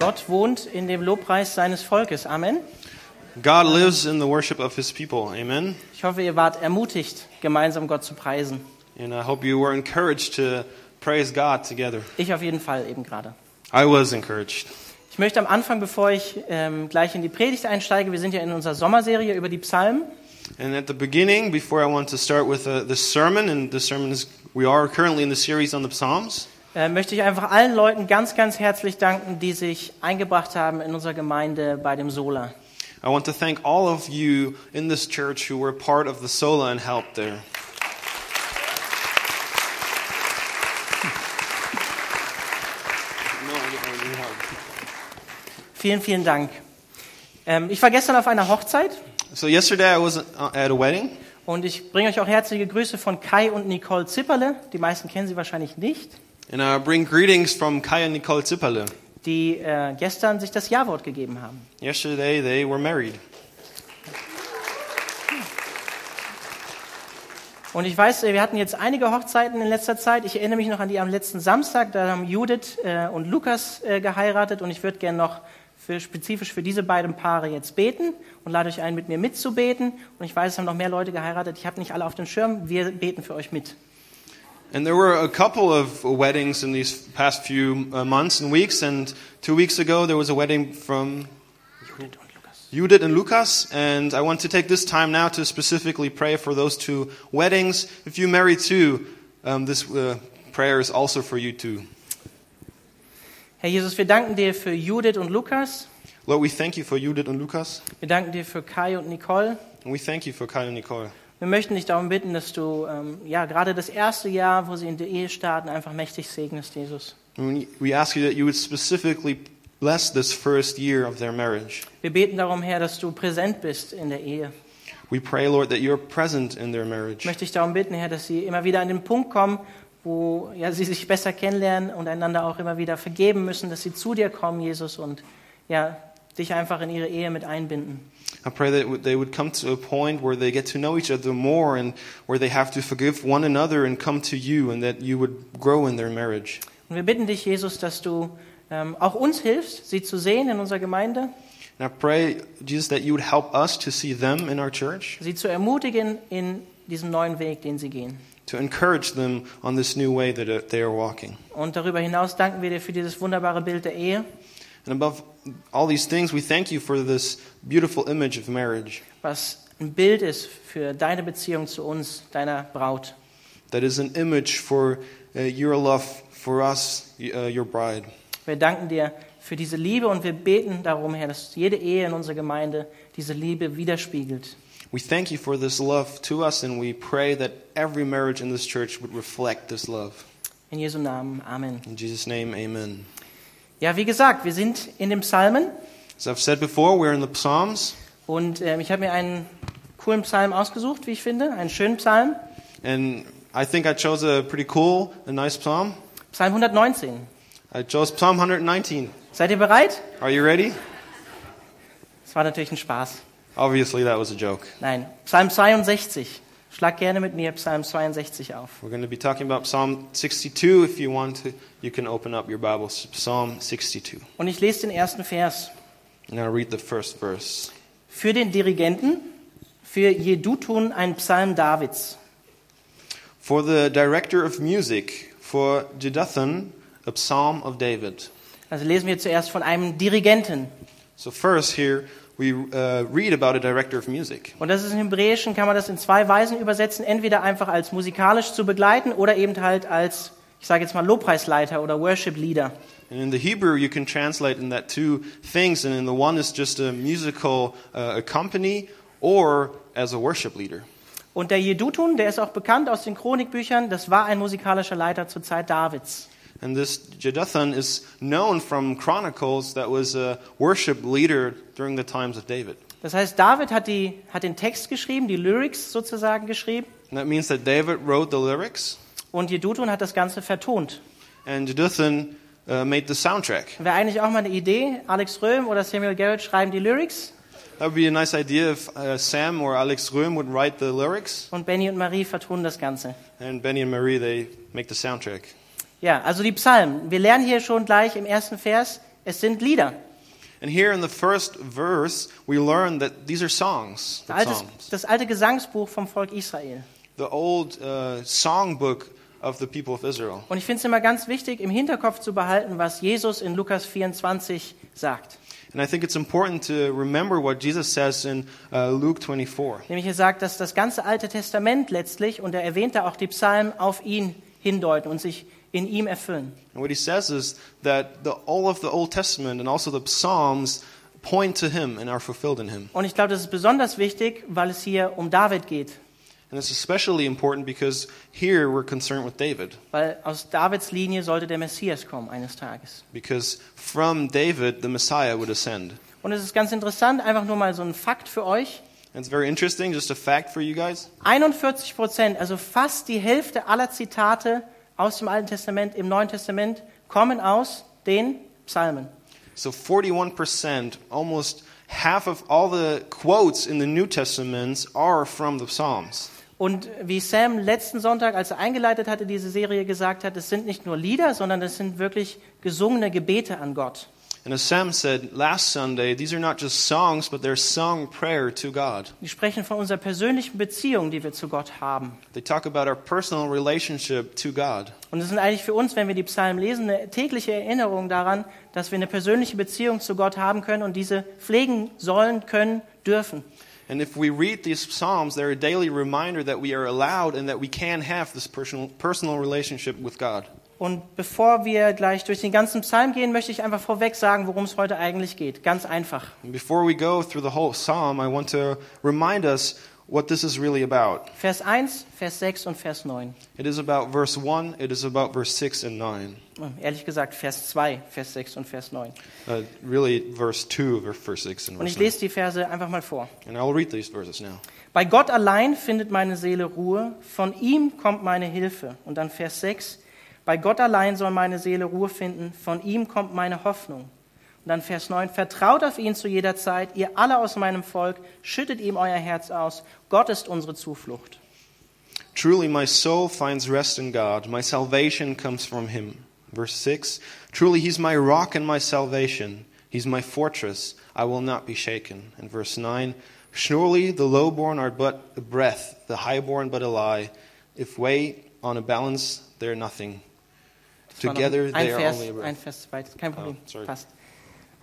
Gott wohnt in dem Lobpreis seines Volkes. Amen. God lives in the worship of his people. Amen. Ich hoffe, ihr wart ermutigt, gemeinsam Gott zu preisen. And I hope you were encouraged to praise God together. Ich auf jeden Fall eben gerade. I was encouraged. Ich möchte am Anfang, bevor ich ähm, gleich in die Predigt einsteige, wir sind ja in unserer Sommerserie über die Psalmen. And at the beginning, before I want to start with uh, the sermon, and the sermon is, we are currently in the series on the Psalms. Äh, möchte ich einfach allen Leuten ganz, ganz herzlich danken, die sich eingebracht haben in unserer Gemeinde bei dem Sola. I want to thank all of you in this church who were part of the Sola and helped there. Vielen, vielen Dank. Ähm, ich war gestern auf einer Hochzeit So yesterday I was uh, at a wedding, und ich bringe euch auch herzliche Grüße von Kai und Nicole Zipperle. Die meisten kennen sie wahrscheinlich nicht, and I bring greetings from Kaya and Nicole Zipale. die äh, gestern sich das Ja-Wort gegeben haben. Yesterday they were married. Und ich weiß, äh, wir hatten jetzt einige Hochzeiten in letzter Zeit. Ich erinnere mich noch an die am letzten Samstag. Da haben Judith äh, und Lukas äh, geheiratet. Und ich würde gerne noch für, spezifisch für diese beiden Paare jetzt beten und lade euch ein, mit mir mitzubeten. Und ich weiß, es haben noch mehr Leute geheiratet. Ich habe nicht alle auf dem Schirm. Wir beten für euch mit. And there were a couple of weddings in these past few uh, months and weeks. And two weeks ago, there was a wedding from Judith und Lukas. And Lucas. And I want to take this time now to specifically pray for those two weddings. If you marry too, um, this uh, prayer is also for you too. Herr Jesus, wir danken dir für Judith und Lukas. Lord, we thank you for Judith and Lucas. Wir danken dir für Kai und Nicole. And we thank you for Kai and Nicole. Wir möchten dich darum bitten, dass du ähm, ja gerade das erste Jahr, wo sie in der Ehe starten, einfach mächtig segnest, Jesus. And we- we ask you that you would specifically bless this first year of their marriage. Wir beten darum, Herr, dass du präsent bist in der Ehe. We pray, Lord, that you're present in their marriage. Ich möchte dich darum bitten, Herr, dass sie immer wieder an den Punkt kommen, wo ja, sie sich besser kennenlernen und einander auch immer wieder vergeben müssen, dass sie zu dir kommen, Jesus, und ja, dich einfach in ihre Ehe mit einbinden. I pray that they would come to a point where they get to know each other more and where they have to forgive one another and come to you and that you would grow in their marriage. Und wir bitten dich, Jesus, dass du ähm, auch uns hilfst, sie zu sehen in unserer Gemeinde, And I pray, Jesus, that you would help us to see them in our church, sie zu ermutigen in diesem neuen Weg, den sie gehen. to encourage them on this new way that uh, they are walking. Und darüber hinaus danken wir dir für dieses wunderbare Bild der Ehe, And above all these things, we thank you for this beautiful image of marriage was ein Bild ist für deine Beziehung zu uns, deiner Braut. that is an image for uh, your love for us, uh, your bride. Wir danken dir für diese Liebe und wir beten darum, Herr, dass jede Ehe in unserer Gemeinde diese Liebe widerspiegelt. We thank you for this love to us, and we pray that every marriage in this church would reflect this love. In Jesu Namen. Amen. In Jesus' name, amen. Ja, wie gesagt, wir sind in den Psalmen As I've said before, we're in the Psalms, und ähm, ich habe mir einen coolen Psalm ausgesucht, wie ich finde, einen schönen Psalm. and I think I chose a pretty cool, a nice psalm. Psalm 119. I chose Psalm 119. Seid ihr bereit? Are you ready? Das war natürlich ein Spaß. Obviously, that was a joke. Nein, Psalm 62. Schlag gerne mit mir Psalm 62 auf. We're going to be talking about Psalm 62. If you want to, you can open up your Bibles. Psalm 62. Und ich lese den ersten Vers. And I'll read the first verse. Für den Dirigenten, für Jedutun ein Psalm Davids. For the director of music, for Jeduthun, a psalm of David. Also lesen wir zuerst von einem Dirigenten. So first here we uh, read about a director of music. Und das ist im Hebräischen, kann man das in zwei Weisen übersetzen. Entweder einfach als musikalisch zu begleiten oder eben halt als, ich sage jetzt mal, Lobpreisleiter oder Worship Leader. And in the Hebrew, you can translate in that two things, and in the one is just a musical uh, accompany or as a worship leader. Und der Jedutun, der ist auch bekannt aus den Chronikbüchern, das war ein musikalischer Leiter zur Zeit Davids. And this Jeduthun is known from Chronicles that was a worship leader during the times of David. Das heißt, David hat, die, hat den Text geschrieben, die Lyrics sozusagen geschrieben, And that means that David wrote the lyrics, und Jedutun hat das Ganze vertont. and Jeduthun uh, made the soundtrack. Wäre eigentlich auch mal eine Idee, Alex Röhm oder Samuel Garrett schreiben die Lyrics That would be a nice idea if uh, Sam or Alex Röhm would write the lyrics, und Benny und Marie vertonen das Ganze. and Benny and Marie they make the soundtrack. Ja, also die Psalmen. Wir lernen hier schon gleich im ersten Vers, es sind Lieder. And here in the first verse, we learn that these are songs, the Das alte, psalms. das alte Gesangsbuch vom Volk Israel. the old uh, songbook of the people of Israel. Und ich finde es immer ganz wichtig, im Hinterkopf zu behalten, was Jesus in Lukas 24 sagt. And I think it's important to remember what Jesus says in uh, Luke 24. Nämlich er sagt, dass das ganze Alte Testament letztlich, und er erwähnt da auch die Psalmen, auf ihn hindeuten und sich in ihm erfüllen. And what he says is that the, all of the Old Testament and also the Psalms point to him and are fulfilled in him. Und ich glaube, das ist besonders wichtig, weil es hier um David geht. And it's especially important because here we're concerned with David. Weil aus Davids Linie sollte der Messias kommen eines Tages. Because from David, the Messiah would ascend. Und es ist ganz interessant, einfach nur mal so ein Fakt für euch. And it's very interesting, just a fact for you guys. 41 Prozent, also fast die Hälfte aller Zitate aus dem Alten Testament im Neuen Testament kommen aus den Psalmen. So 41%, almost half of all the quotes in the New Testament are from the Psalms. Und wie Sam letzten Sonntag, als er eingeleitet hatte, diese Serie gesagt hat, es sind nicht nur Lieder, sondern es sind wirklich gesungene Gebete an Gott. And as Sam said last Sunday, these are not just songs, but they're sung prayer to God. Die sprechen von unserer persönlichen Beziehung, die wir zu Gott haben. They talk about our personal relationship to God. Und es sind eigentlich für uns, wenn wir die Psalmen lesen, eine tägliche Erinnerung daran, dass wir eine persönliche Beziehung zu Gott haben können und diese pflegen sollen, können, dürfen. And if we read these Psalms, they're a daily reminder that we are allowed and that we can have this personal, personal relationship with God. Und bevor wir gleich durch den ganzen Psalm gehen, möchte ich einfach vorweg sagen, worum es heute eigentlich geht. Ganz einfach. Before we go through the whole Psalm, I want to remind us what this is really about. Vers 1, Vers 6 und Vers 9. It is about verse 1, it is about verse 6 and 9. Ehrlich gesagt, Vers 2, Vers 6 und Vers 9. Uh, really, verse 2 of verse 6 and Und verse ich 9. lese die Verse einfach mal vor. And I will read these verses now. Bei Gott allein findet meine Seele Ruhe, von ihm kommt meine Hilfe. Und dann Vers 6, bei Gott allein soll meine Seele Ruhe finden, von ihm kommt meine Hoffnung. Und dann Vers 9, vertraut auf ihn zu jeder Zeit, ihr alle aus meinem Volk, schüttet ihm euer Herz aus, Gott ist unsere Zuflucht. Truly, my soul finds rest in God. My salvation comes from him. Verse 6 Truly, he's my rock and my salvation. He's my fortress. I will not be shaken. And verse 9 Surely the lowborn are but a breath, the highborn but a lie. If weighed on a balance, they're nothing. Together ein they are Vers, only a breath. ein Vers weit, kein Problem, Oh, passt.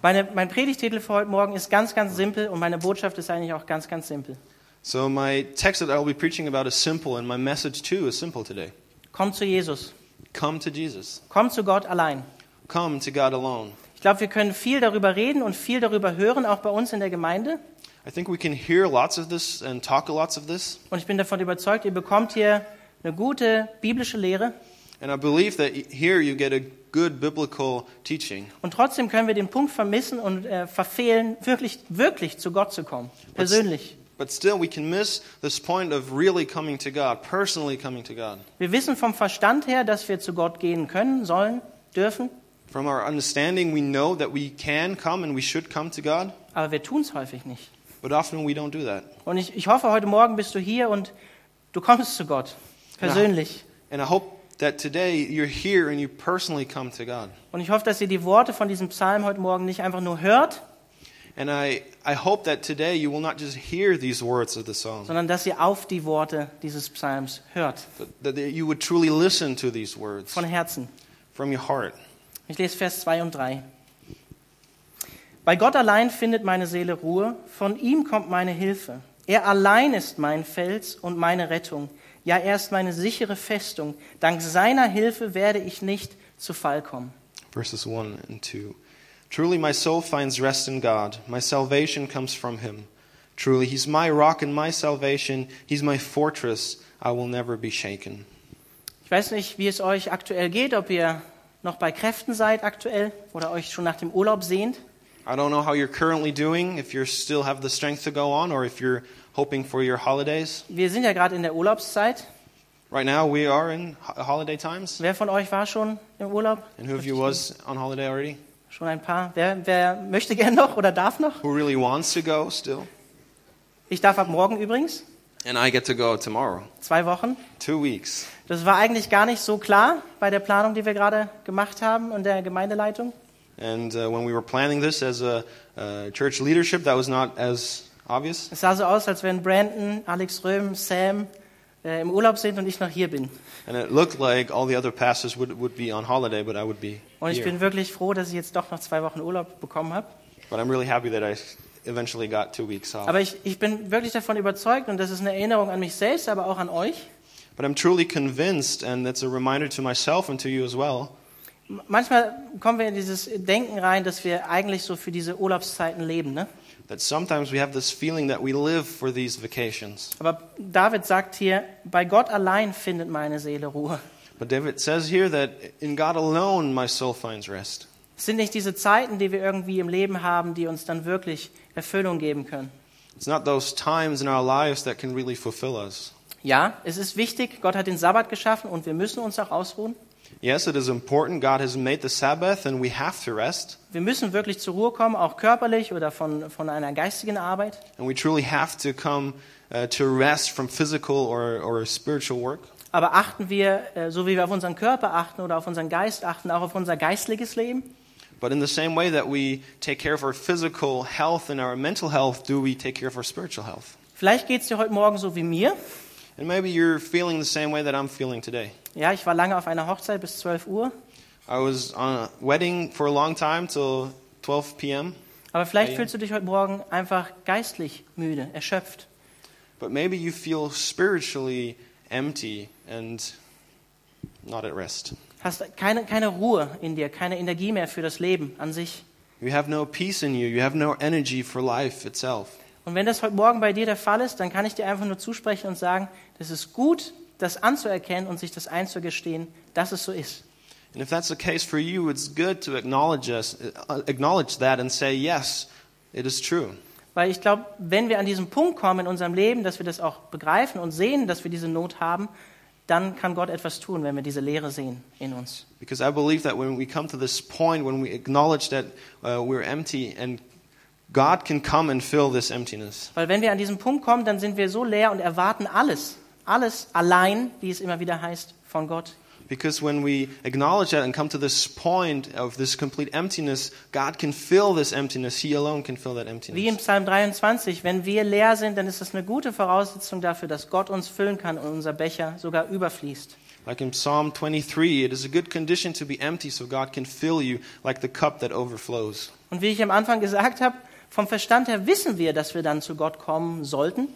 Meine, mein Predigtitel für heute Morgen ist ganz, ganz simpel und meine Botschaft ist eigentlich auch ganz, ganz simpel. So, my text that I will be preaching about is simple, and my message too is simple today. Komm zu Jesus, Come to Jesus. komm zu Gott allein. Come to God alone. Ich glaube, wir können viel darüber reden und viel darüber hören, auch bei uns in der Gemeinde. I think we can hear lots of this and talk lots of this. Und ich bin davon überzeugt, ihr bekommt hier eine gute biblische Lehre. And I believe that here you get a good biblical teaching. Und trotzdem können wir den Punkt vermissen und äh, verfehlen, wirklich, wirklich zu Gott zu kommen. Persönlich. But still, we can miss this point of really coming to God, personally coming to God. Wir wissen vom Verstand her, dass wir zu Gott gehen können, sollen, dürfen. From our understanding, we know that we can come and we should come to God, Aber wir tun es häufig nicht. but often we don't do that. Und ich, ich hoffe, heute Morgen bist du hier und du kommst zu Gott. Persönlich. And I hope that today you're here and you personally come to God. Und ich hoffe, dass ihr die Worte von diesem Psalm heute Morgen nicht einfach nur hört, And I, I hope that today you will not just hear these words of the song, sondern dass ihr auf die Worte dieses Psalms hört. but that you would truly listen to these words Von Herzen. from your heart. Ich lese Vers 2 und 3. Bei Gott allein findet meine Seele Ruhe, von ihm kommt meine Hilfe. Er allein ist mein Fels und meine Rettung. Ja, er ist meine sichere Festung. Dank seiner Hilfe werde ich nicht zu Fall kommen. Verses 1 and 2. Truly, my soul finds rest in God. My salvation comes from him. Truly, he's my rock and my salvation. He's my fortress. I will never be shaken. Ich weiß nicht, wie es euch aktuell geht, ob ihr noch bei Kräften seid aktuell oder euch schon nach dem Urlaub sehnt. I don't know how you're currently doing, if you still have the strength to go on, or if you're hoping for your holidays. Wir sind ja gerade in der Urlaubszeit. Right now, we are in ho- holiday times. Wer von euch war schon im Urlaub? And who of you was on holiday already? Schon ein paar. Wer, wer möchte gern noch oder darf noch? Who really wants to go still? Ich darf ab morgen übrigens. And I get to go tomorrow. Zwei Wochen. Two weeks. Das war eigentlich gar nicht so klar bei der Planung, die wir gerade gemacht haben und der Gemeindeleitung. And uh, when we were planning this as a uh, church leadership, that was not as obvious. Es sah so aus, als wenn Brandon, Alex Röhm, Sam äh, im Urlaub sind und ich noch hier bin. And it looked like all the other pastors would, would be on holiday, but I would be Und ich here. bin wirklich froh, dass ich jetzt doch noch zwei Wochen Urlaub bekommen habe. But I'm really happy that I eventually got two weeks off. Aber ich, ich bin wirklich davon überzeugt und das ist eine Erinnerung an mich selbst, aber auch an euch. But I'm truly convinced, and that's a reminder to myself and to you as well, Manchmal kommen wir in dieses Denken rein, dass wir eigentlich so für diese Urlaubszeiten leben. Ne? That sometimes we have this feeling that we live for these vacations. Aber David sagt hier, bei Gott allein findet meine Seele Ruhe. But David says here that in God alone my soul finds rest. Es sind nicht diese Zeiten, die wir irgendwie im Leben haben, die uns dann wirklich Erfüllung geben können. It's not those times in our lives that can really fulfill us. Ja, es ist wichtig, Gott hat den Sabbat geschaffen und wir müssen uns auch ausruhen. Yes, it is important. God has made the Sabbath and we have to rest. Wir müssen wirklich zur Ruhe kommen, auch körperlich oder von, von einer geistigen Arbeit. And we truly have to come uh, to rest from physical or, or spiritual work. Aber achten wir, äh, so wie wir auf unseren Körper achten oder auf unseren Geist achten, auch auf unser geistliches Leben? But in the same way that we take care of our physical health and our mental health, do we take care of our spiritual health? Vielleicht geht es dir heute Morgen so wie mir. And maybe you're feeling the same way that I'm feeling today. Ja, ich war lange auf einer Hochzeit bis 12 Uhr. I was on a wedding for a long time till 12 p.m. Aber vielleicht fühlst du dich heute Morgen einfach geistlich müde, erschöpft. But maybe you feel spiritually empty and not at rest. Hast keine, keine Ruhe in dir, keine Energie mehr für das Leben an sich. You have no peace in you. You have no energy for life itself. Und wenn das heute Morgen bei dir der Fall ist, dann kann ich dir einfach nur zusprechen und sagen, das ist gut, das anzuerkennen und sich das einzugestehen, dass es so ist. And if that's the case for you, it's good to acknowledge us, acknowledge that and say, yes, it is true. Weil ich glaube, wenn wir an diesen Punkt kommen in unserem Leben, dass wir das auch begreifen und sehen, dass wir diese Not haben, dann kann Gott etwas tun, wenn wir diese Leere sehen in uns. Because I believe that when we come to this point, when we acknowledge that uh, we're empty, and God can come and fill this emptiness. Weil wenn wir an diesen Punkt kommen, dann sind wir so leer und erwarten alles, alles allein, wie es immer wieder heißt, von Gott. Because when we acknowledge that and come to this point of this complete emptiness, God can fill this emptiness. He alone can fill that Wie in emptiness. Psalm 23, wenn wir leer sind, dann ist das eine gute Voraussetzung dafür, dass Gott uns füllen kann und unser Becher sogar überfließt. Like in Psalm 23, it is a good condition to be empty so God can fill you like the cup that overflows. Und wie ich am Anfang gesagt habe, vom Verstand her wissen wir, dass wir dann zu Gott kommen sollten.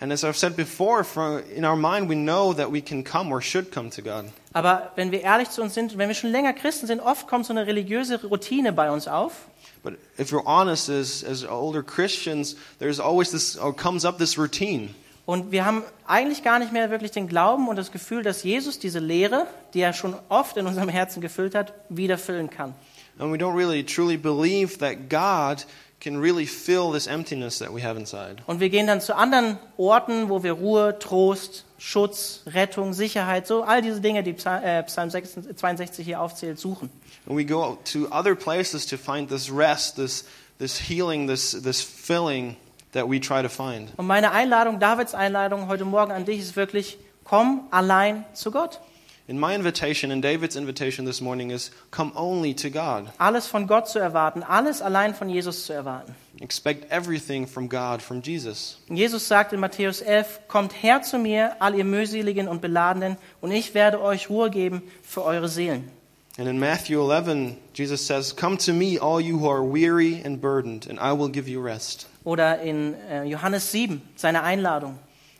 And as I've said before, from, in our mind, we know that we can come or should come to God. Aber wenn wir ehrlich zu uns sind, wenn wir schon länger Christen sind, oft kommt so eine religiöse Routine bei uns auf. But if you're honest, as, as older Christians, there's always this, or comes up this routine. Und wir haben eigentlich gar nicht mehr wirklich den Glauben und das Gefühl, dass Jesus diese Lehre, die er schon oft in unserem Herzen gefüllt hat, wieder füllen kann. And we don't really truly believe that God can really fill this emptiness that we have inside. Und wir gehen dann zu anderen Orten, wo wir Ruhe, Trost, Schutz, Rettung, Sicherheit, so all diese Dinge, die äh, Psalm 62 hier aufzählt, suchen. And we go to other places to find this rest, this, this healing, this, this filling that we try to find. Und meine Einladung, Davids Einladung heute Morgen an dich ist wirklich, komm allein zu Gott. And my invitation and David's invitation this morning is come only to God. Alles von Gott zu erwarten, alles allein von Jesus zu erwarten. Expect everything from God, from Jesus. Jesus sagt in Matthäus 11, kommt her zu mir, all ihr mühseligen und beladenen, und ich werde euch Ruhe geben für eure Seelen. And in Matthew 11, Jesus says, Come to me, all you who are weary and burdened, and I will give you rest. Oder in äh, Johannes 7, seine Einladung.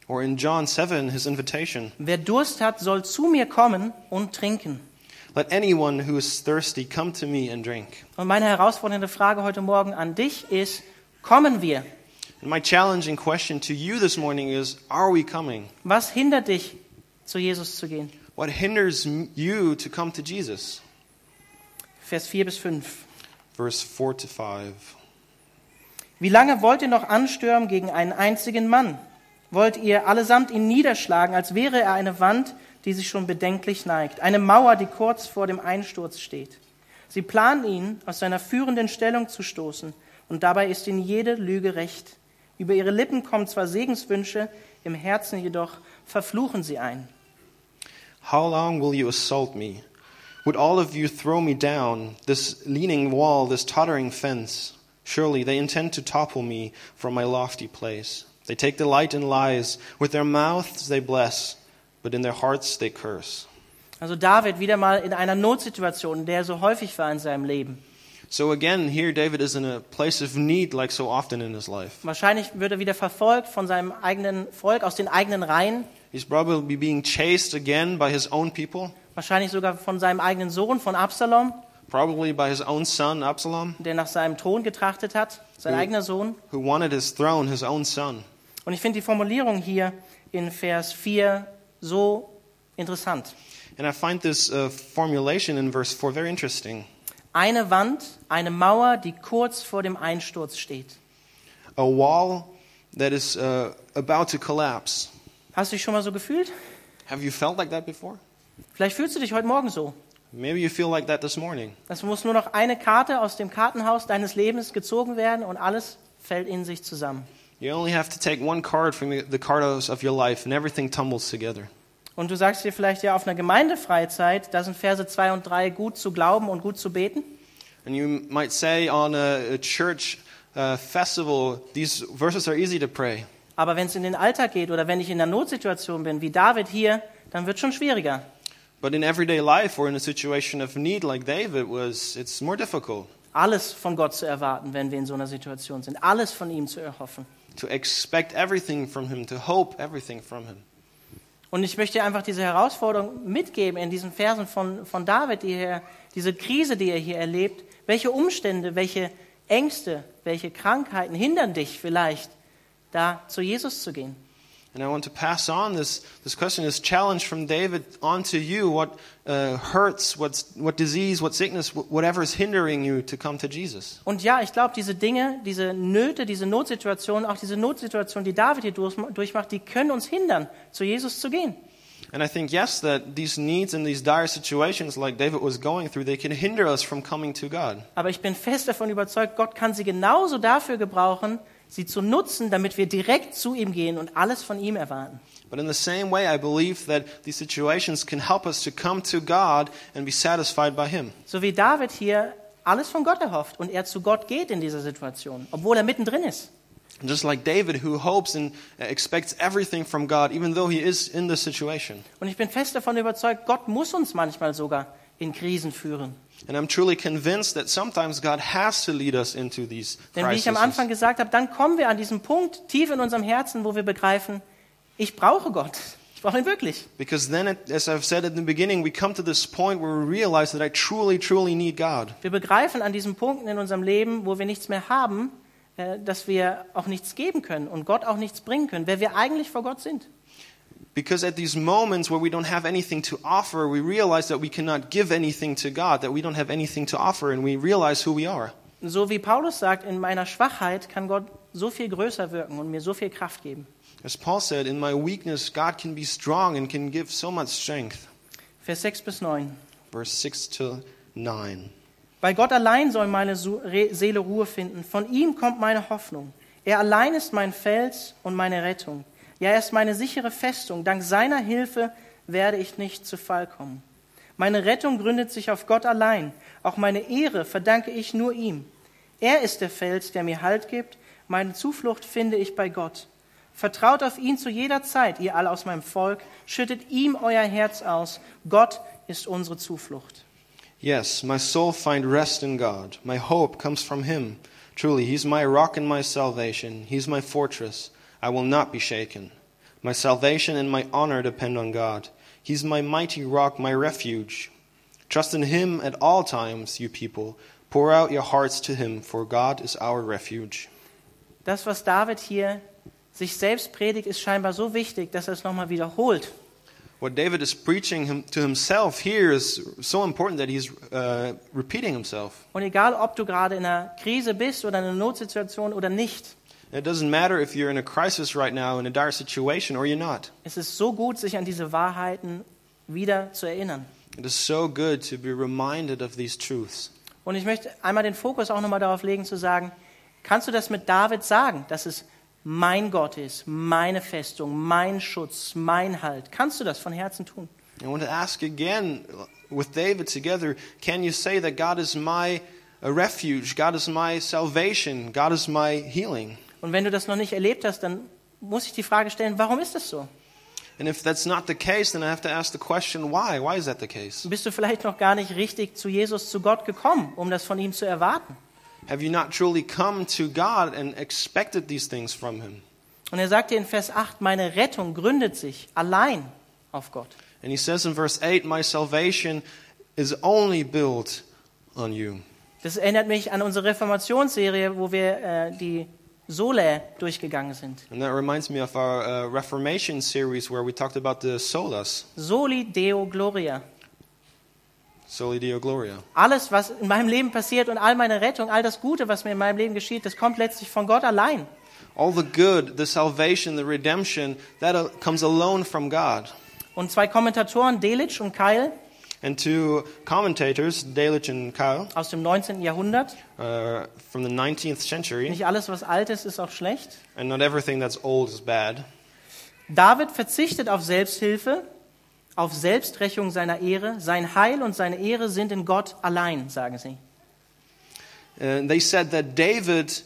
Or in John 7, his invitation, Wer Durst hat, soll zu mir kommen und trinken. Let anyone who is thirsty come to me and drink. Und meine herausfordernde Frage heute Morgen an dich ist, kommen wir? And my challenging question to you this morning is Are we coming? Was hindert dich, zu Jesus zu gehen? What hinders you to come to Jesus? Vers 4 bis 5. Verse 4 to 5. Wie lange wollt ihr noch anstürmen gegen einen einzigen Mann? Wollt ihr allesamt ihn niederschlagen, als wäre er eine Wand, die sich schon bedenklich neigt, eine Mauer, die kurz vor dem Einsturz steht? Sie planen ihn, aus seiner führenden Stellung zu stoßen, und dabei ist ihnen jede Lüge recht. Über ihre Lippen kommen zwar Segenswünsche, im Herzen jedoch verfluchen sie ein. How long will you assault me? Would all of you throw me down, this leaning wall, this tottering fence? Surely they intend to topple me from my lofty place. They take delight in lies. With their mouths they bless, but in their hearts they curse. Also David wieder mal in einer Notsituation, in der er so häufig war in seinem Leben. So again, here David is in a place of need like so often in his life. Wahrscheinlich wird er wieder verfolgt von seinem eigenen Volk, aus den eigenen Reihen. He's probably being chased again by his own people, Wahrscheinlich sogar von seinem eigenen Sohn, von Absalom, probably by his own son Absalom, der nach seinem Thron getrachtet hat. Sein Mhm. eigener Sohn. who wanted his throne, his own son. Und ich finde die Formulierung hier in Vers 4 so interessant. And I find this uh, formulation in verse 4 very interesting. Eine Wand, eine Mauer, die kurz vor dem Einsturz steht. A wall that is uh, about to collapse. Hast du dich schon mal so gefühlt? Have you felt like that before? Vielleicht fühlst du dich heute Morgen so. Maybe you feel like that this morning. Es muss nur noch eine Karte aus dem Kartenhaus deines Lebens gezogen werden und alles fällt in sich zusammen. You only have to take one card from the the card house of your life, and everything tumbles together. Und du sagst dir vielleicht ja auf einer Gemeindefreizeit, da sind Verse 2 und 3 gut zu glauben und gut zu beten. And you might say on a, a church uh, festival, these verses are easy to pray. Aber wenn es in den Alltag geht oder wenn ich in einer Notsituation bin, wie David hier, dann wird es schon schwieriger. But in everyday life or in a situation of need like David was, it's more difficult Alles von Gott zu erwarten, wenn wir in so einer Situation sind. Alles von ihm zu erhoffen. To expect everything from him, to hope everything from him. Und ich möchte einfach diese Herausforderung mitgeben in diesen Versen von, von David, die er, diese Krise, die er hier erlebt. Welche Umstände, welche Ängste, welche Krankheiten hindern dich vielleicht, da zu Jesus zu gehen? And I want to pass on this, this question, this challenge from David onto you. What uh, hurts, what's, what disease, what sickness, wh- whatever is hindering you to come to Jesus. Und ja, ich glaube, diese Dinge, diese Nöte, diese Notsituationen, auch diese Notsituation, die David hier durch- durchmacht, die können uns hindern, zu Jesus zu gehen. And I think, yes, that these needs and these dire situations like David was going through, they can hinder us from coming to God. Aber ich bin fest davon überzeugt, Gott kann sie genauso dafür gebrauchen, sie zu nutzen, damit wir direkt zu ihm gehen und alles von ihm erwarten. But in the same way, I believe that these situations can help us to come to God and be satisfied by Him. So wie David hier alles von Gott erhofft und er zu Gott geht in dieser Situation, obwohl er mittendrin ist. And just like David, who hopes and expects everything from God, even though he is in this situation. Und ich bin fest davon überzeugt, Gott muss uns manchmal sogar in Krisen führen. And I'm truly convinced that sometimes God has to lead us into these Denn wie ich am. Anfang gesagt habe, dann kommen wir an diesen Punkt tief in unserem Herzen, wo wir begreifen, ich brauche Gott. Ich brauche ihn wirklich. Because then, as I've said at the beginning, we come to this point where we realize that I truly, truly need God. Wir begreifen an diesen Punkten in unserem Leben, wo wir nichts mehr haben, äh, dass wir auch nichts geben können und Gott auch nichts bringen können, wer wir eigentlich vor Gott sind. Because at these moments where we don't have anything to offer, we realize that we cannot give anything to God, that we don't have anything to offer, and we realize who we are. So wie Paulus sagt, in meiner Schwachheit kann Gott so viel größer wirken und mir so viel Kraft geben. As Paul said, in my weakness, God can be strong and can give so much strength. Vers 6 bis 9. Verse 6 to 9. Bei Gott allein soll meine Seele Ruhe finden. Von ihm kommt meine Hoffnung. Er allein ist mein Fels und meine Rettung. Ja, er ist meine sichere Festung. Dank seiner Hilfe werde ich nicht zu Fall kommen. Meine Rettung gründet sich auf Gott allein. Auch meine Ehre verdanke ich nur ihm. Er ist der Fels, der mir Halt gibt. Meine Zuflucht finde ich bei Gott. Vertraut auf ihn zu jeder Zeit, ihr alle aus meinem Volk. Schüttet ihm euer Herz aus. Gott ist unsere Zuflucht. Yes, my soul find rest in God. My hope comes from him. Truly, he's my rock and my salvation. He's my fortress. I will not be shaken. My salvation and my honor depend on God. He's my mighty rock, my refuge. Trust in him at all times, you people. Pour out your hearts to him, for God is our refuge. Das, was David hier sich selbst predigt, ist scheinbar so wichtig, dass er es nochmal wiederholt. What David is preaching him, to himself here is so important that he's uh, repeating himself. Und egal, ob du gerade in einer Krise bist oder in einer Notsituation oder nicht, It doesn't matter if you're in a crisis right now, in a dire situation, or you're not. es ist so gut, sich an diese Wahrheiten wieder zu erinnern. It is so good to be reminded of these truths. Und ich möchte einmal den Fokus auch nochmal darauf legen, zu sagen, kannst du das mit David sagen, dass es mein Gott ist, meine Festung, mein Schutz, mein Halt? Kannst du das von Herzen tun? I want to ask again with David together can you say that God is my refuge, God is my salvation, God is my healing? Und wenn du das noch nicht erlebt hast, dann muss ich die Frage stellen, warum ist das so? And if that's not the case, then I have to ask the question why? Why is that the case? Bist du vielleicht noch gar nicht richtig zu Jesus, zu Gott gekommen, um das von ihm zu erwarten? Have you not truly come to God and expected these things from Him? Und er sagt dir in Vers 8, meine Rettung gründet sich allein auf Gott. And He says in verse 8, My salvation is only built on you. Das erinnert mich an unsere Reformationsserie, wo wir äh, die Sole durchgegangen sind. And that reminds me of our uh, Reformation series where we talked about the solas, Soli Deo Gloria. Soli Deo Gloria. Alles, was in meinem Leben passiert und all meine Rettung, all das Gute, was mir in meinem Leben geschieht, das kommt letztlich von Gott allein. All the good, the salvation, the redemption, that uh, comes alone from God. Und zwei Kommentatoren, Delitzsch und Keil, And two commentators, Delitzsch and Kyle, aus dem 19. Jahrhundert. uh, from the 19th century, Nicht alles, was alt ist, ist auch schlecht. and not everything that's old is bad. David verzichtet auf Selbsthilfe, auf Selbsträchung seiner Ehre. Sein Heil und seine Ehre sind in Gott allein, sagen sie. And they said that David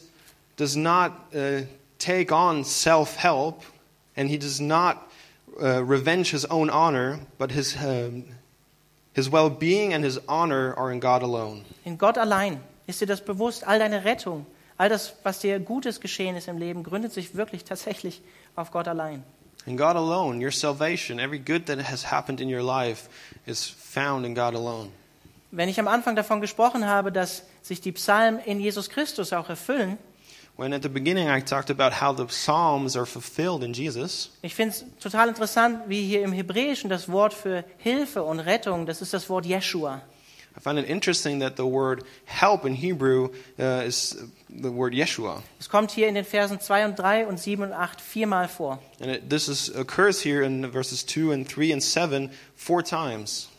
does not uh, take on self help, and he does not uh, revenge his own honor, but his, um, his well being and his honor are in God alone. In Gott allein. Ist dir das bewusst? All deine Rettung, all das, was dir Gutes geschehen ist im Leben, gründet sich wirklich tatsächlich auf Gott allein. In God alone, your salvation, every good that has happened in your life is found in God alone. Wenn ich am Anfang davon gesprochen habe, dass sich die Psalmen in Jesus Christus auch erfüllen, When at the beginning I talked about how the Psalms are fulfilled in Jesus, ich finde es total interessant, wie hier im Hebräischen das Wort für Hilfe und Rettung, das ist das Wort Jeshua. I find it interesting that the word help in Hebrew uh, is the word Yeshua. Es kommt hier in den Versen 2 und 3 und 7 und 8 viermal vor. And it, this is, occurs here in verses 2 and 3 and 7 four times.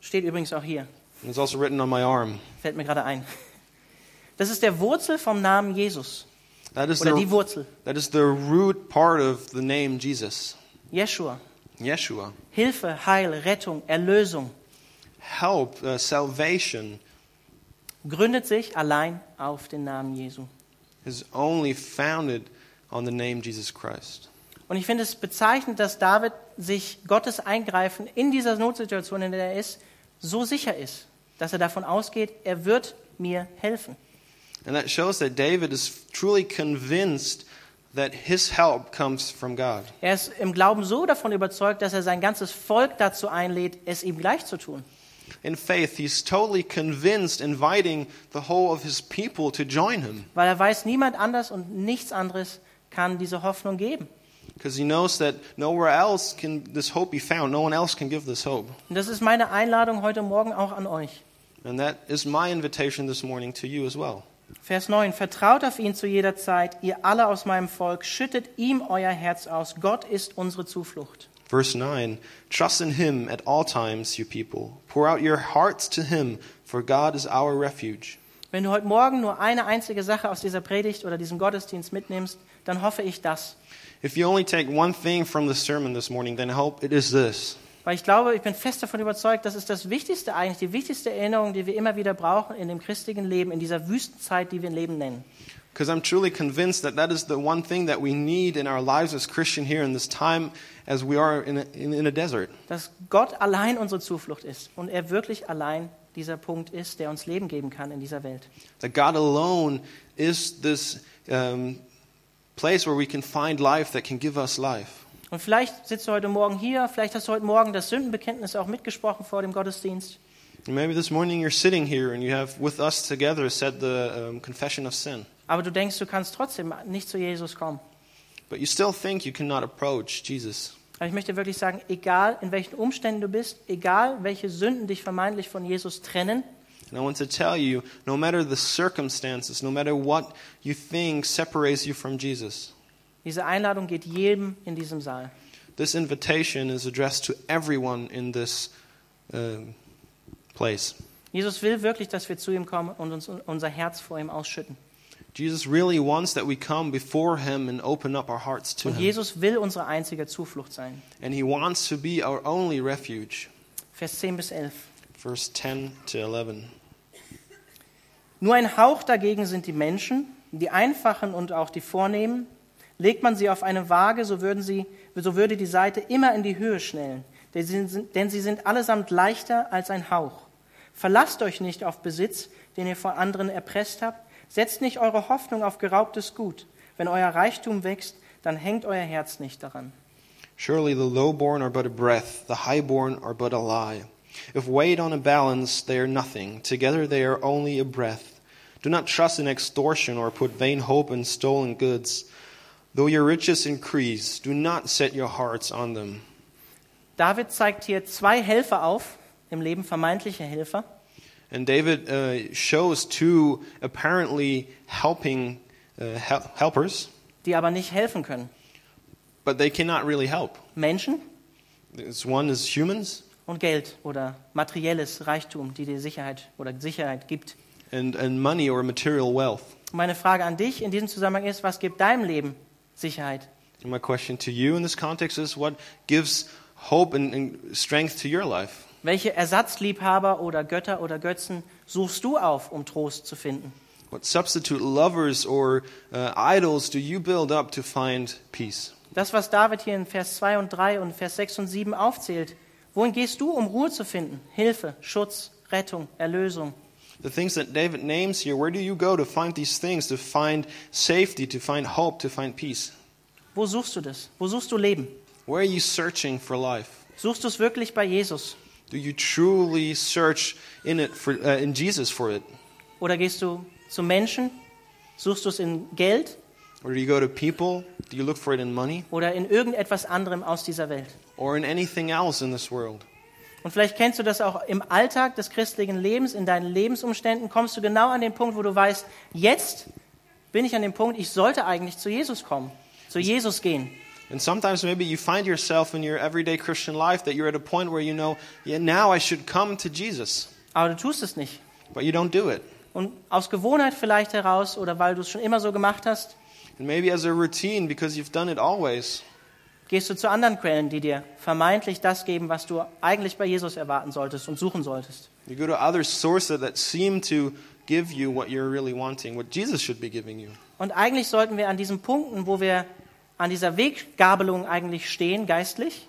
Steht übrigens auch hier. And it's also written on my arm. Fällt mir gerade ein. Das ist der Wurzel vom Namen Jesus. That is, Oder die the, Wurzel. that is the root part of the name Jesus. Jeshua. Yeshua. Hilfe, Heil, Rettung, Erlösung. Help, uh, salvation Gründet sich allein auf den Namen Jesu. is only founded on the name Jesus Christ. Und ich finde es bezeichnend, dass David sich Gottes Eingreifen in dieser Notsituation, in der er ist, so sicher ist, dass er davon ausgeht, er wird mir helfen. And that shows that David is truly convinced that his help comes from God. Er ist im Glauben so davon überzeugt, dass er sein ganzes Volk dazu einlädt, es ihm gleich zu tun. In faith, he's totally convinced, inviting the whole of his people to join him. Weil er weiß, niemand anders und nichts anderes kann diese Hoffnung geben. Because he knows that nowhere else can this hope be found. No one else can give this hope. Und das ist meine Einladung heute Morgen auch an euch. And that is my invitation this morning to you as well. Vers 9. Vertraut auf ihn zu jeder Zeit, ihr alle aus meinem Volk, schüttet ihm euer Herz aus. Gott ist unsere Zuflucht. Verse 9 Trust in him at all times, you people. Pour out your hearts to him, for God is our refuge. Wenn du heute Morgen nur eine einzige Sache aus dieser Predigt oder diesem Gottesdienst mitnimmst, dann hoffe ich das. If you only take one thing from the sermon this morning, then hope it is this. Weil ich glaube, ich bin fest davon überzeugt, das ist das Wichtigste eigentlich, die wichtigste Erinnerung, die wir immer wieder brauchen in dem christlichen Leben, in dieser Wüstenzeit, die wir ein Leben nennen. Because I'm truly convinced that that is the one thing that we need in our lives as Christian here in this time as we are in a, in, in a desert. Dass Gott allein unsere Zuflucht ist und er wirklich allein dieser Punkt ist, der uns Leben geben kann in dieser Welt. That God alone is this um, place where we can find life that can give us life. Und vielleicht sitzt du heute Morgen hier, vielleicht hast du heute Morgen das Sündenbekenntnis auch mitgesprochen vor dem Gottesdienst. And maybe this morning you're sitting here and you have with us together said the um, confession of sin. Aber du denkst, du kannst trotzdem nicht zu Jesus kommen. But you still think you cannot approach Jesus. Aber ich möchte wirklich sagen, egal in welchen Umständen du bist, egal welche Sünden dich vermeintlich von Jesus trennen, And I want to tell you no matter the circumstances, no matter what you think separates you from Jesus, diese Einladung geht jedem in diesem Saal. this invitation is addressed to everyone in this um, place. Jesus will wirklich, dass wir zu ihm kommen und uns unser Herz vor ihm ausschütten. Jesus really wants that we come before him and open up our hearts to Und him. Jesus will unsere einzige Zuflucht sein. And he wants to be our only refuge. Vers 10 bis 11. Verse 10 to 11. Nur ein Hauch dagegen sind die Menschen, die Einfachen und auch die Vornehmen. Legt man sie auf eine Waage, so, würden sie, so würde die Seite immer in die Höhe schnellen, denn sie, sind, denn sie sind allesamt leichter als ein Hauch. Verlasst euch nicht auf Besitz, den ihr vor anderen erpresst habt. Setzt nicht eure Hoffnung auf geraubtes Gut. Wenn euer Reichtum wächst, dann hängt euer Herz nicht daran. Surely the lowborn are but a breath, the highborn are but a lie. If weighed on a balance, they are nothing. Together they are only a breath. Do not trust in extortion or put vain hope in stolen goods. Though your riches increase, do not set your hearts on them. David zeigt hier zwei Helfer auf, im Leben vermeintliche Helfer, And David uh, shows two apparently helping uh, hel- helpers, die aber nicht helfen können. but they cannot really help. Menschen This one is humans, und Geld oder materielles Reichtum, die dir Sicherheit oder Sicherheit gibt. and, and money or material wealth. Meine Frage an dich in diesem Zusammenhang ist, was gibt deinem Leben Sicherheit? And my question to you in this context is what gives hope and, and strength to your life? Welche Ersatzliebhaber oder Götter oder Götzen suchst du auf, um Trost zu finden? What substitute lovers or uh, idols do you build up to find peace? Das, was David hier in Vers 2 und 3 und Vers 6 und 7 aufzählt, wohin gehst du, um Ruhe zu finden? Hilfe, Schutz, Rettung, Erlösung. The things that David names here, where do you go to find these things, to find safety, to find hope, to find peace? Wo suchst du das? Wo suchst du Leben? Where are you searching for life? Suchst du es wirklich bei Jesus? Do you truly search in it for, uh, in Jesus for it, Oder gehst du zu Menschen? Suchst du es in Geld or do you go to people? Do you look for it in money, oder in irgendetwas anderem aus dieser Welt? or in anything else in this world? Und vielleicht kennst du das auch im Alltag des christlichen Lebens, in deinen Lebensumständen, kommst du genau an den Punkt, wo du weißt, jetzt bin ich an dem Punkt, ich sollte eigentlich zu Jesus kommen, zu Jesus gehen. And sometimes maybe you find yourself in your everyday Christian life that you're at a point where you know, yeah, now I should come to Jesus, Aber du tust es nicht. but you don't do it. Und aus Gewohnheit vielleicht heraus oder weil du es schon immer so gemacht hast, And maybe as a routine because you've done it always. Gehst du zu anderen Quellen, die dir vermeintlich das geben, was du eigentlich bei Jesus erwarten solltest und suchen solltest. You go to other sources that seem to give you what you're really wanting, what Jesus should be giving you. Und eigentlich sollten wir an diesen Punkten, wo wir an dieser Weggabelung eigentlich stehen, geistlich,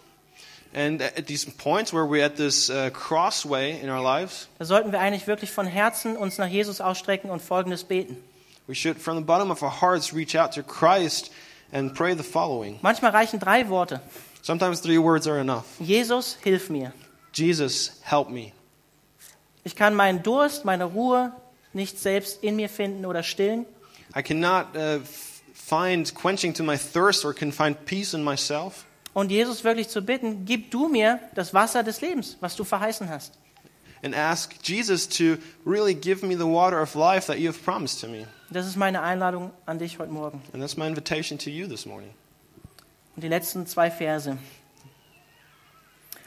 And at these points where we're at this uh, crossway in our lives, da sollten wir eigentlich wirklich von Herzen uns nach Jesus ausstrecken und Folgendes beten. we should, from the bottom of our hearts, reach out to Christ and pray the following. Manchmal reichen drei Worte. Sometimes three words are enough Jesus, hilf mir. Jesus, help me. Ich kann meinen Durst, meine Ruhe nicht selbst in mir finden oder stillen. I cannot uh, find quenching to my thirst or can find peace in myself. Und Jesus wirklich zu bitten, gib du mir das Wasser des Lebens, was du verheißen hast. And ask Jesus to really give me the water of life that you have promised to me. Das ist meine Einladung an dich heute Morgen. And that's my invitation to you this morning. Und die letzten zwei Verse.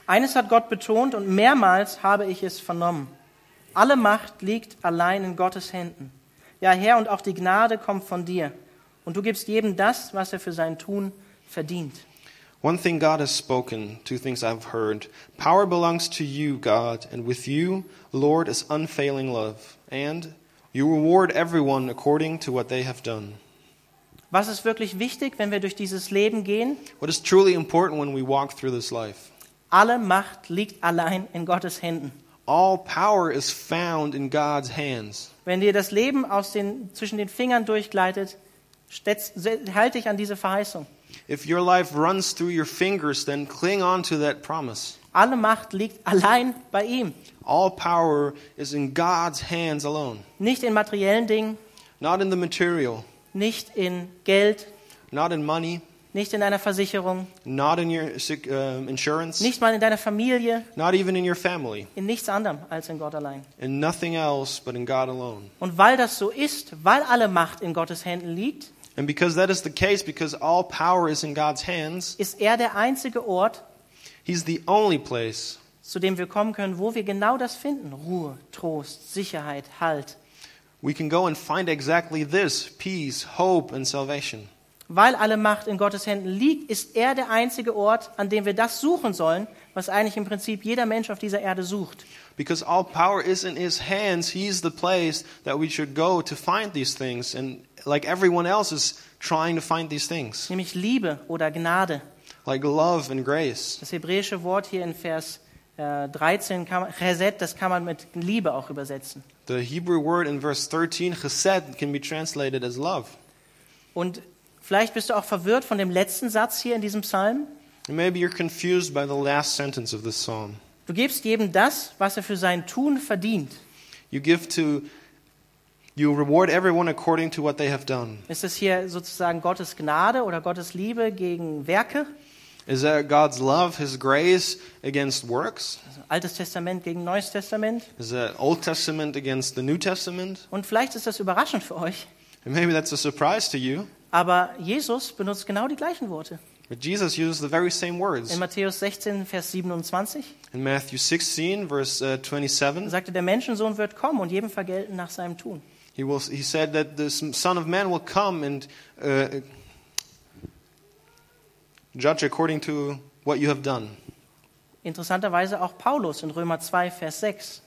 Eines hat Gott betont und mehrmals habe ich es vernommen. Alle Macht liegt allein in Gottes Händen. Ja, Herr, und auch die Gnade kommt von dir. Und du gibst jedem das, was er für sein Tun verdient. One thing God has spoken, two things I've heard. Power belongs to you, God, and with you, Lord, is unfailing love. And you reward everyone according to what they have done. Was ist wirklich wichtig, wenn wir durch dieses Leben gehen? What is truly important when we walk through this life? Alle Macht liegt allein in Gottes Händen. All power is found in God's hands. Wenn dir das Leben aus den, zwischen den Fingern durchgleitet, halte dich an diese Verheißung. If your life runs through your fingers, then cling on to that promise. Alle Macht liegt allein bei ihm. All power is in God's hands alone, Nicht in materiellen Dingen, not in the material, nicht in Geld, not in money, nicht in deiner Versicherung, not in your um, insurance, nicht mal in deiner Familie, not even in your family, in nichts anderem als in Gott allein. in nothing else but in God alone. Und weil das so ist, weil alle Macht in Gottes Händen liegt, And because that is the case, because all power is in God's hands, ist er der einzige Ort, He's the only place zu dem wir kommen können, wo wir genau das finden. Ruhe, Trost, Sicherheit, Halt. we can go and find exactly this peace, hope, and salvation. Weil alle Macht in Gottes Händen liegt, ist er der einzige Ort, an dem wir das suchen sollen, was eigentlich im Prinzip jeder Mensch auf dieser Erde sucht. Because all power is in his hands, he's the place that we should go to find these things. And like everyone else is trying to find these things, Nämlich Liebe oder Gnade. Like love and grace. Das hebräische Wort hier in Vers äh, 13, kann man, Chesed, das kann man mit Liebe auch übersetzen. The Hebrew word in verse 13, chesed, can be translated as love. Und vielleicht bist du auch verwirrt von dem letzten Satz hier in diesem Psalm. And maybe you're confused by the last sentence of this psalm. Du gibst jedem das, was er für sein Tun verdient. You give to, you reward everyone according to what they have done. Ist es hier sozusagen Gottes Gnade oder Gottes Liebe gegen Werke? Is that God's love, His grace against works? Also Altes Testament gegen Neues Testament? Is that Old Testament against the New Testament? Und vielleicht ist das überraschend für euch, And maybe that's a surprise to you, aber Jesus benutzt genau die gleichen Worte. but Jesus used the very same words. In Matthäus 16, Vers 27 In Matthew 16, verse uh, 27, sagte, der Menschensohn wird kommen und jedem vergelten nach seinem Tun. he, will, he said that the Son of Man will come and uh, judge according to what you have done. Interessanterweise auch Paulus in Römer 2, Vers 6.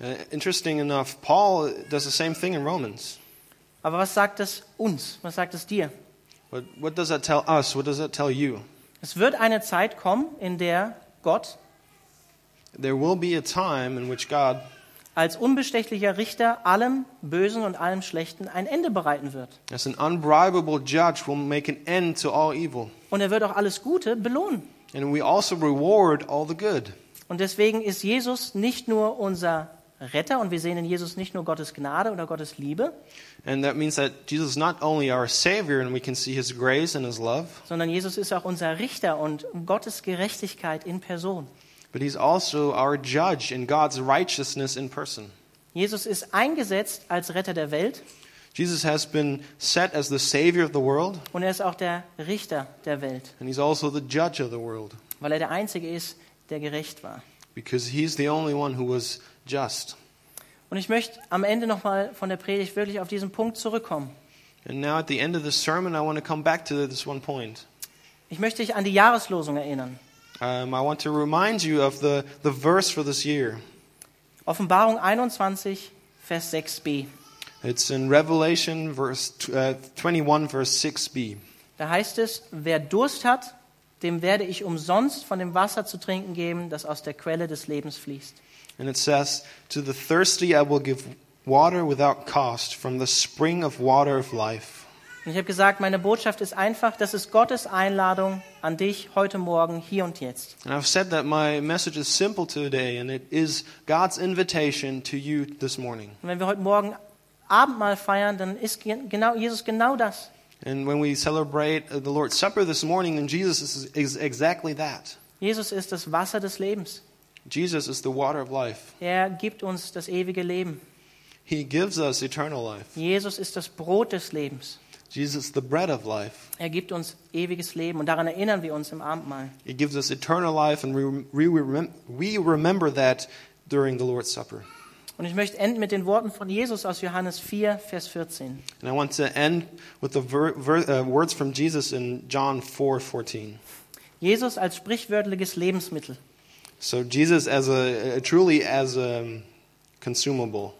Uh, interesting enough, Paul does the same thing in Romans. Aber was sagt es uns? Was sagt es dir? But what does that tell us? What does that tell you? Es wird eine Zeit kommen, in der Gott There will be a time in which God, als unbestechlicher Richter allem Bösen und allem Schlechten ein Ende bereiten wird. as an unbribable judge, will make an end to all evil. Und er wird auch alles Gute belohnen. And we also reward all the good. Und deswegen ist Jesus nicht nur unser Retter und wir sehen in Jesus nicht nur Gottes Gnade oder Gottes Liebe, And that means that Jesus is not only our Savior and we can see His grace and His love, sondern Jesus ist auch unser Richter und Gottes Gerechtigkeit in Person. But He's also our judge and God's righteousness in person. Jesus ist eingesetzt als Retter der Welt Jesus has been set as the Savior of the world, und er ist auch der Richter der Welt, and He's also the judge of the world weil er der Einzige ist, der gerecht war. because He's the only one who was just. Und ich möchte am Ende nochmal von der Predigt wirklich auf diesen Punkt zurückkommen. And now at the end of the sermon, I want to come back to this one point. Ich möchte dich an die Jahreslosung erinnern. Um, I want to remind you of the, the verse for this year. Offenbarung 21, Vers 6b. It's in Revelation verse uh, 21, verse 6b. Da heißt es, wer Durst hat, dem werde ich umsonst von dem Wasser zu trinken geben, das aus der Quelle des Lebens fließt. And it says, To the thirsty I will give water without cost from the spring of water of life. Und ich habe gesagt, meine Botschaft ist einfach, das ist Gottes Einladung an dich heute Morgen, hier und jetzt. And I've said that my message is simple today, and it is God's invitation to you this morning. Und wenn wir heute Morgen Abendmahl feiern, dann ist ge- genau, Jesus genau das. And when we celebrate the Lord's Supper this morning, then Jesus is, is exactly that. Jesus ist das Wasser des Lebens. Jesus is the water of life. Er gibt uns das ewige Leben. He gives us eternal life. Jesus ist das Brot des Lebens. Jesus the bread of life. Er gibt uns ewiges Leben und daran erinnern wir uns im Abendmahl. He gives us eternal life, and we, we, we remember that during the Lord's Supper. Und ich möchte enden mit den Worten von Jesus aus Johannes 4, Vers 14. And I want to end with the ver- ver- uh, words from Jesus in John 4 14. Jesus als sprichwörtliches Lebensmittel. So, Jesus as a, truly as a consumable.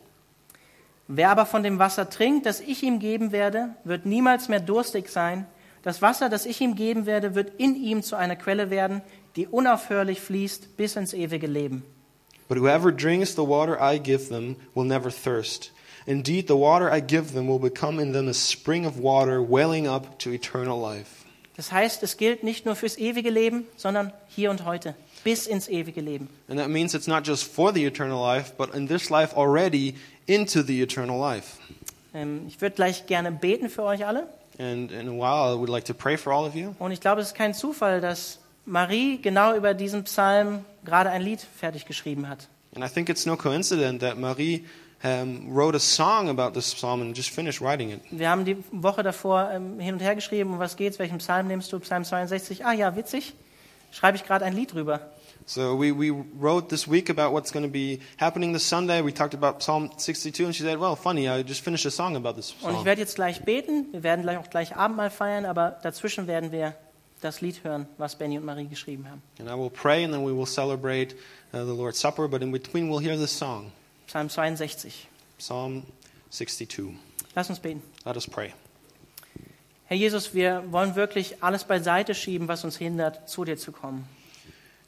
Wer aber von dem Wasser trinkt, das ich ihm geben werde, wird niemals mehr durstig sein. Das Wasser, das ich ihm geben werde, wird in ihm zu einer Quelle werden, die unaufhörlich fließt bis ins ewige Leben. But whoever drinks the water I give them will never thirst. Indeed, the water I give them will become in them a spring of water welling up to eternal life. Das heißt, es gilt nicht nur fürs ewige Leben, sondern hier und heute, bis ins ewige Leben. And that means it's not just for the eternal life, but in this life already into the eternal life. Ähm, ich würde gleich gerne beten für euch alle. And in a while, I would like to pray for all of you. Und ich glaube, es ist kein Zufall, dass Marie genau über diesen Psalm gerade ein Lied fertig geschrieben hat. And I think it's no coincidence that Marie um, wrote a song about this psalm and just finished writing it. Wir haben die Woche davor ähm, hin und her geschrieben, um was geht's, welchen Psalm nimmst du? Psalm 62. Ah ja, witzig. Schreibe ich gerade ein Lied drüber. So we, we wrote this week about what's going to be happening this Sunday. We talked about Psalm 62, and she said, "Well, funny, I just finished a song about this Und ich psalm." werde jetzt gleich beten. Wir werden gleich auch gleich Abendmahl feiern, aber dazwischen werden wir das Lied hören, was Benny und Marie geschrieben haben. And I will pray, and then we will celebrate uh, the Lord's Supper. But in between, we'll hear this song, Psalm 62. Psalm 62. Lass uns beten. Let us pray. Herr Jesus, wir wollen wirklich alles beiseite schieben, was uns hindert, zu dir zu kommen.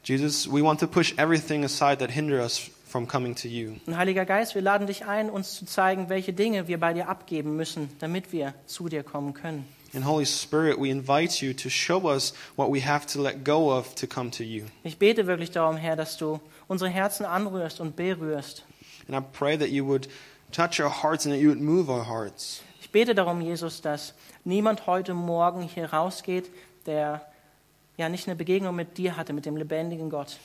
Jesus, we want to push everything aside that hinder us from coming to you. Und Heiliger Geist, wir laden dich ein, uns zu zeigen, welche Dinge wir bei dir abgeben müssen, damit wir zu dir kommen können. And Holy Spirit, we invite you to show us what we have to let go of to come to you. Ich bete wirklich darum, Herr, dass du unsere Herzen anrührst und berührst. And I pray that you would touch our hearts and that you would move our hearts. Ich bete darum, Jesus, dass niemand heute Morgen hier rausgeht, der ja nicht eine Begegnung mit dir hatte, mit dem lebendigen Gott.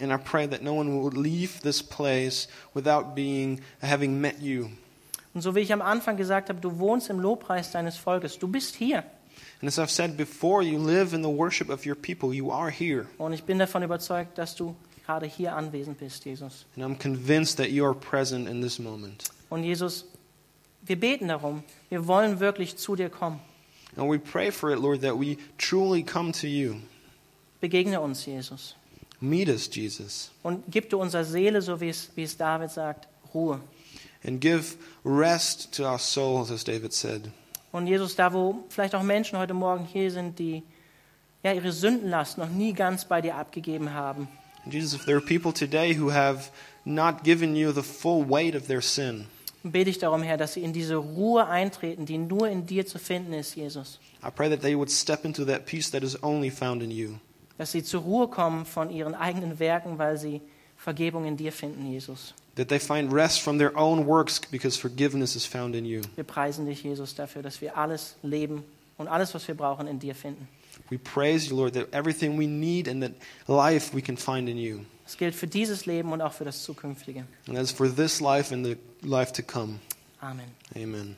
And I pray that no one will leave this place without being having met you. Und so wie ich am Anfang gesagt habe, du wohnst im Lobpreis deines Volkes. Du bist hier. And as I've said before, you live in the worship of your people. You are here. Und ich bin davon überzeugt, dass du gerade hier anwesend bist, Jesus. And I'm convinced that you are present in this moment. Und Jesus, wir beten darum. Wir wollen wirklich zu dir kommen. And we pray for it, Lord, that we truly come to you. Begegne uns, Jesus. Meet us, Jesus. Und gib du unserer Seele, so wie es, wie es David sagt, Ruhe. And give rest to our souls, as David said. Und Jesus, da wo vielleicht auch Menschen heute Morgen hier sind, die ja ihre Sündenlast noch nie ganz bei dir abgegeben haben, And Jesus, if there are people today who have not given you the full weight of their sin, bete ich darum, Herr, dass sie in diese Ruhe eintreten, die nur in dir zu finden ist, Jesus. I pray that they would step into that peace that is only found in you. Dass sie zur Ruhe kommen von ihren eigenen Werken, weil sie Vergebung in dir finden, Jesus. That they find rest from their own works because forgiveness is found in you. Wir preisen dich, Jesus, dafür, dass wir alles leben und alles, was wir brauchen, in dir finden. We praise you, Lord, that everything we need and that life we can find in you. Das gilt für dieses Leben und auch für das zukünftige. And as for this life and the life to come, Amen. amen.